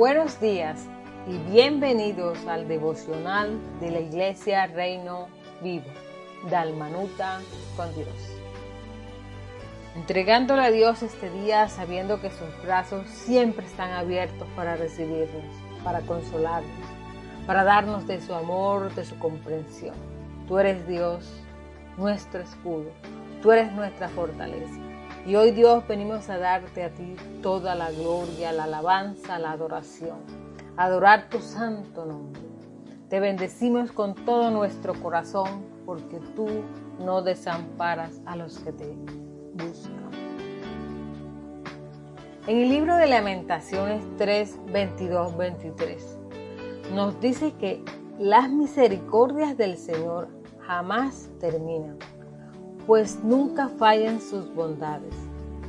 Buenos días y bienvenidos al devocional de la Iglesia Reino Vivo, Dalmanuta con Dios. Entregándole a Dios este día sabiendo que sus brazos siempre están abiertos para recibirnos, para consolarnos, para darnos de su amor, de su comprensión. Tú eres Dios, nuestro escudo, tú eres nuestra fortaleza. Y hoy Dios venimos a darte a ti toda la gloria, la alabanza, la adoración. Adorar tu santo nombre. Te bendecimos con todo nuestro corazón porque tú no desamparas a los que te buscan. En el libro de Lamentaciones 3, 22, 23 nos dice que las misericordias del Señor jamás terminan pues nunca fallan sus bondades,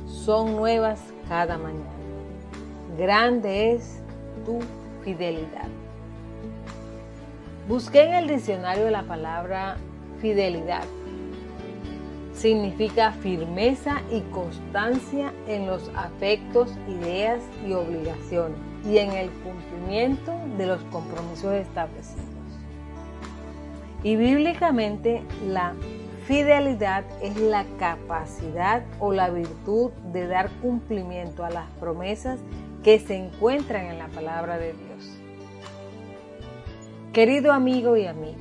son nuevas cada mañana. Grande es tu fidelidad. Busqué en el diccionario la palabra fidelidad. Significa firmeza y constancia en los afectos, ideas y obligaciones y en el cumplimiento de los compromisos establecidos. Y bíblicamente la Fidelidad es la capacidad o la virtud de dar cumplimiento a las promesas que se encuentran en la palabra de Dios. Querido amigo y amiga,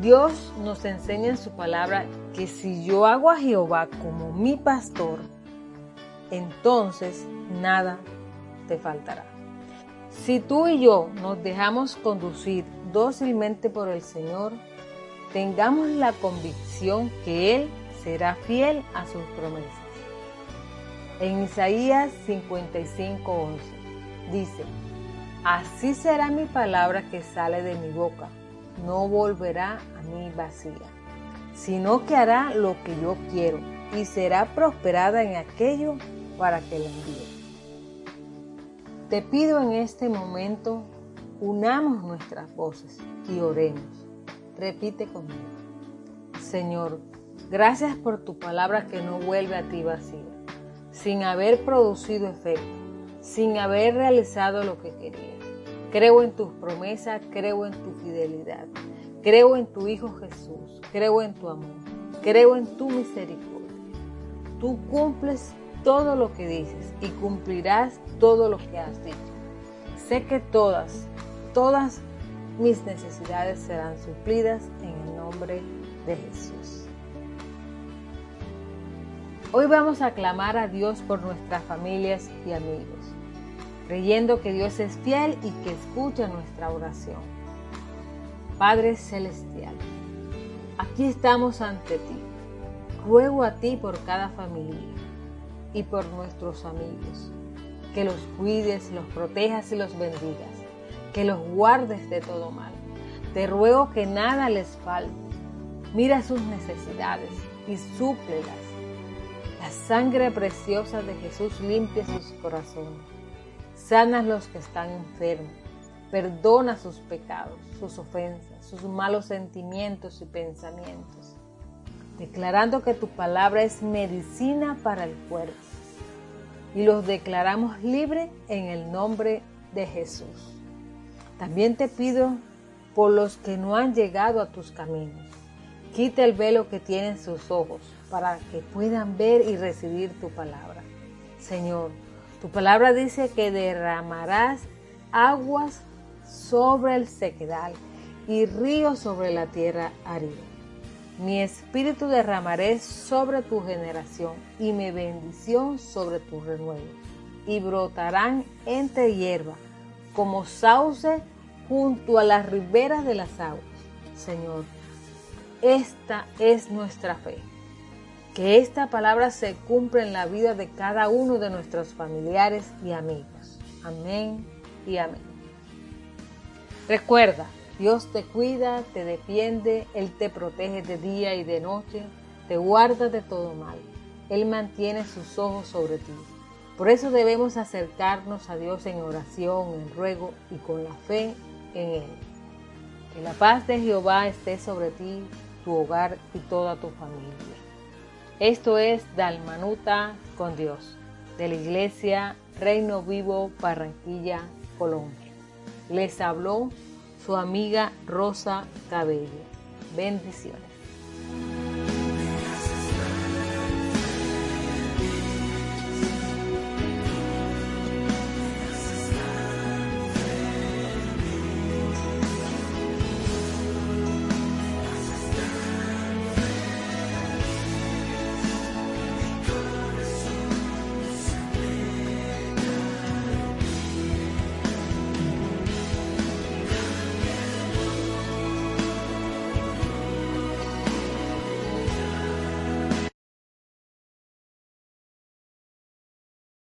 Dios nos enseña en su palabra que si yo hago a Jehová como mi pastor, entonces nada te faltará. Si tú y yo nos dejamos conducir dócilmente por el Señor, tengamos la convicción que Él será fiel a sus promesas. En Isaías 55:11 dice, Así será mi palabra que sale de mi boca, no volverá a mí vacía, sino que hará lo que yo quiero y será prosperada en aquello para que la envíe. Te pido en este momento, unamos nuestras voces y oremos Repite conmigo. Señor, gracias por tu palabra que no vuelve a ti vacía, sin haber producido efecto, sin haber realizado lo que querías. Creo en tus promesas, creo en tu fidelidad, creo en tu Hijo Jesús, creo en tu amor, creo en tu misericordia. Tú cumples todo lo que dices y cumplirás todo lo que has dicho. Sé que todas, todas mis necesidades serán suplidas en el nombre de Jesús. Hoy vamos a clamar a Dios por nuestras familias y amigos, creyendo que Dios es fiel y que escucha nuestra oración. Padre Celestial, aquí estamos ante ti. Ruego a ti por cada familia y por nuestros amigos, que los cuides, los protejas y los bendigas que los guardes de todo mal. Te ruego que nada les falte. Mira sus necesidades y súplelas. La sangre preciosa de Jesús limpia sus corazones. Sana los que están enfermos. Perdona sus pecados, sus ofensas, sus malos sentimientos y pensamientos. Declarando que tu palabra es medicina para el cuerpo. Y los declaramos libres en el nombre de Jesús. También te pido por los que no han llegado a tus caminos. Quita el velo que tienen sus ojos para que puedan ver y recibir tu palabra. Señor, tu palabra dice que derramarás aguas sobre el sequedal y ríos sobre la tierra árida. Mi espíritu derramaré sobre tu generación y mi bendición sobre tu renuevo. Y brotarán entre hierba como sauce junto a las riberas de las aguas. Señor, esta es nuestra fe. Que esta palabra se cumpla en la vida de cada uno de nuestros familiares y amigos. Amén y amén. Recuerda, Dios te cuida, te defiende, Él te protege de día y de noche, te guarda de todo mal. Él mantiene sus ojos sobre ti. Por eso debemos acercarnos a Dios en oración, en ruego y con la fe en Él. Que la paz de Jehová esté sobre ti, tu hogar y toda tu familia. Esto es Dalmanuta con Dios, de la iglesia Reino Vivo Barranquilla, Colombia. Les habló su amiga Rosa Cabello. Bendiciones.